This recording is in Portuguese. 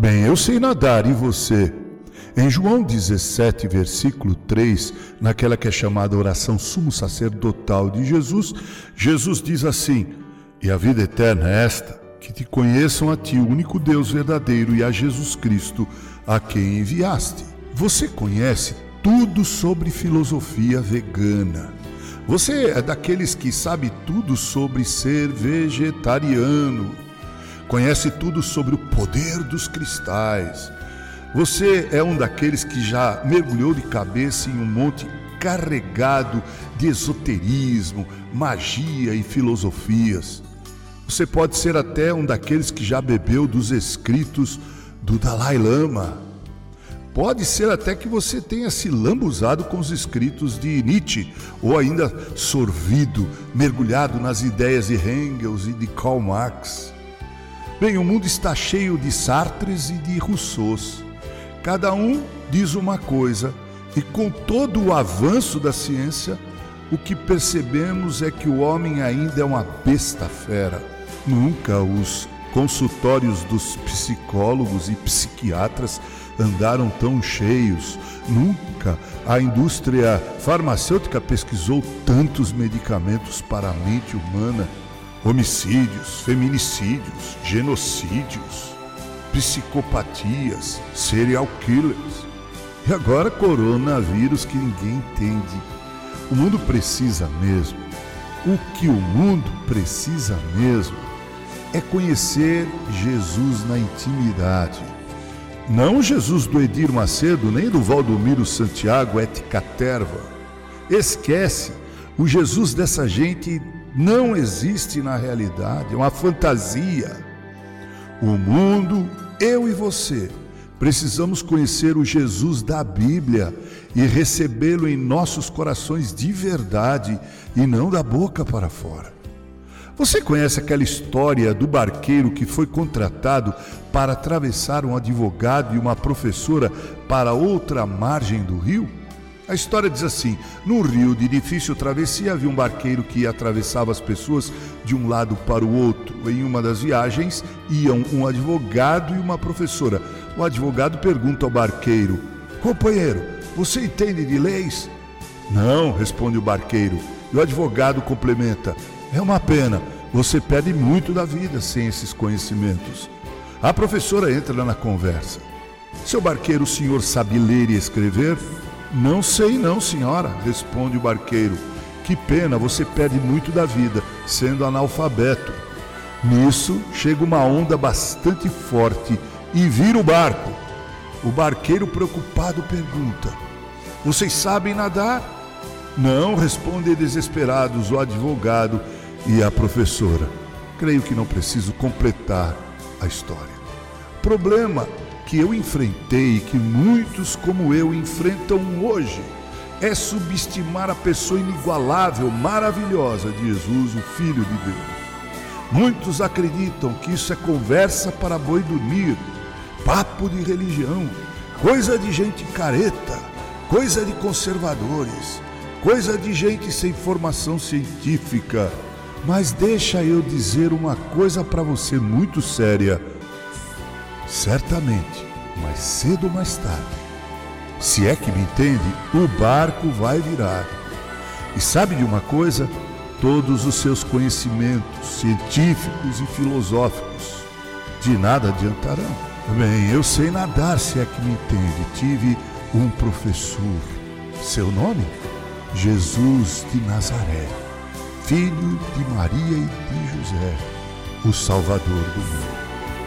Bem, eu sei nadar e você? Em João 17, versículo 3, naquela que é chamada oração sumo sacerdotal de Jesus, Jesus diz assim: E a vida eterna é esta, que te conheçam a ti, o único Deus verdadeiro, e a Jesus Cristo, a quem enviaste. Você conhece tudo sobre filosofia vegana. Você é daqueles que sabe tudo sobre ser vegetariano. Conhece tudo sobre o poder dos cristais. Você é um daqueles que já mergulhou de cabeça em um monte carregado de esoterismo, magia e filosofias. Você pode ser até um daqueles que já bebeu dos escritos do Dalai Lama Pode ser até que você tenha se lambuzado com os escritos de Nietzsche, ou ainda sorvido, mergulhado nas ideias de Engels e de Karl Marx. Bem, o mundo está cheio de Sartres e de Rousseaus. Cada um diz uma coisa, e com todo o avanço da ciência, o que percebemos é que o homem ainda é uma besta fera. Nunca os consultórios dos psicólogos e psiquiatras andaram tão cheios. Nunca a indústria farmacêutica pesquisou tantos medicamentos para a mente humana. Homicídios, feminicídios, genocídios, psicopatias, serial killers. E agora coronavírus que ninguém entende. O mundo precisa mesmo. O que o mundo precisa mesmo é conhecer Jesus na intimidade não Jesus do Edir Macedo, nem do Valdomiro Santiago et Caterva. Esquece, o Jesus dessa gente não existe na realidade, é uma fantasia. O mundo, eu e você, precisamos conhecer o Jesus da Bíblia e recebê-lo em nossos corações de verdade e não da boca para fora. Você conhece aquela história do barqueiro que foi contratado para atravessar um advogado e uma professora para outra margem do rio? A história diz assim: no rio de difícil travessia havia um barqueiro que atravessava as pessoas de um lado para o outro. Em uma das viagens iam um advogado e uma professora. O advogado pergunta ao barqueiro: Companheiro, você entende de leis? Não, responde o barqueiro. E o advogado complementa: é uma pena, você perde muito da vida sem esses conhecimentos. A professora entra na conversa. Seu barqueiro, o senhor sabe ler e escrever? Não sei, não, senhora, responde o barqueiro. Que pena, você perde muito da vida sendo analfabeto. Nisso chega uma onda bastante forte e vira o barco. O barqueiro, preocupado, pergunta: Vocês sabem nadar? Não, respondem desesperados o advogado e a professora. Creio que não preciso completar a história. Problema que eu enfrentei e que muitos como eu enfrentam hoje é subestimar a pessoa inigualável, maravilhosa de Jesus, o Filho de Deus. Muitos acreditam que isso é conversa para boi dormir, papo de religião, coisa de gente careta, coisa de conservadores, coisa de gente sem formação científica mas deixa eu dizer uma coisa para você muito séria. Certamente, mais cedo ou mais tarde, se é que me entende, o barco vai virar. E sabe de uma coisa? Todos os seus conhecimentos científicos e filosóficos de nada adiantarão. Bem, eu sei nadar, se é que me entende. Tive um professor. Seu nome? Jesus de Nazaré filho de Maria e de José, o Salvador do mundo.